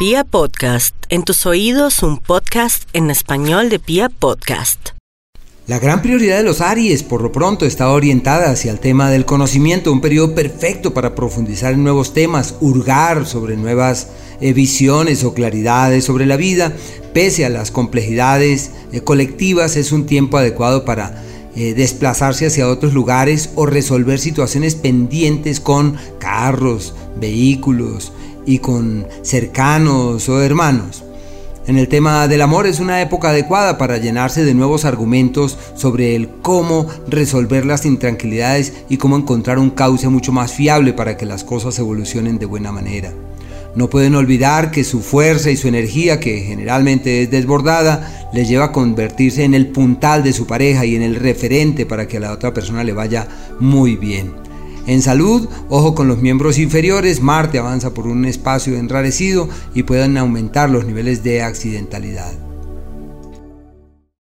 Pia Podcast, en tus oídos un podcast en español de Pia Podcast. La gran prioridad de los Aries, por lo pronto, está orientada hacia el tema del conocimiento, un periodo perfecto para profundizar en nuevos temas, hurgar sobre nuevas eh, visiones o claridades sobre la vida, pese a las complejidades eh, colectivas, es un tiempo adecuado para eh, desplazarse hacia otros lugares o resolver situaciones pendientes con carros, vehículos y con cercanos o hermanos. En el tema del amor es una época adecuada para llenarse de nuevos argumentos sobre el cómo resolver las intranquilidades y cómo encontrar un cauce mucho más fiable para que las cosas evolucionen de buena manera. No pueden olvidar que su fuerza y su energía, que generalmente es desbordada, les lleva a convertirse en el puntal de su pareja y en el referente para que a la otra persona le vaya muy bien. En salud, ojo con los miembros inferiores, Marte avanza por un espacio enrarecido y pueden aumentar los niveles de accidentalidad.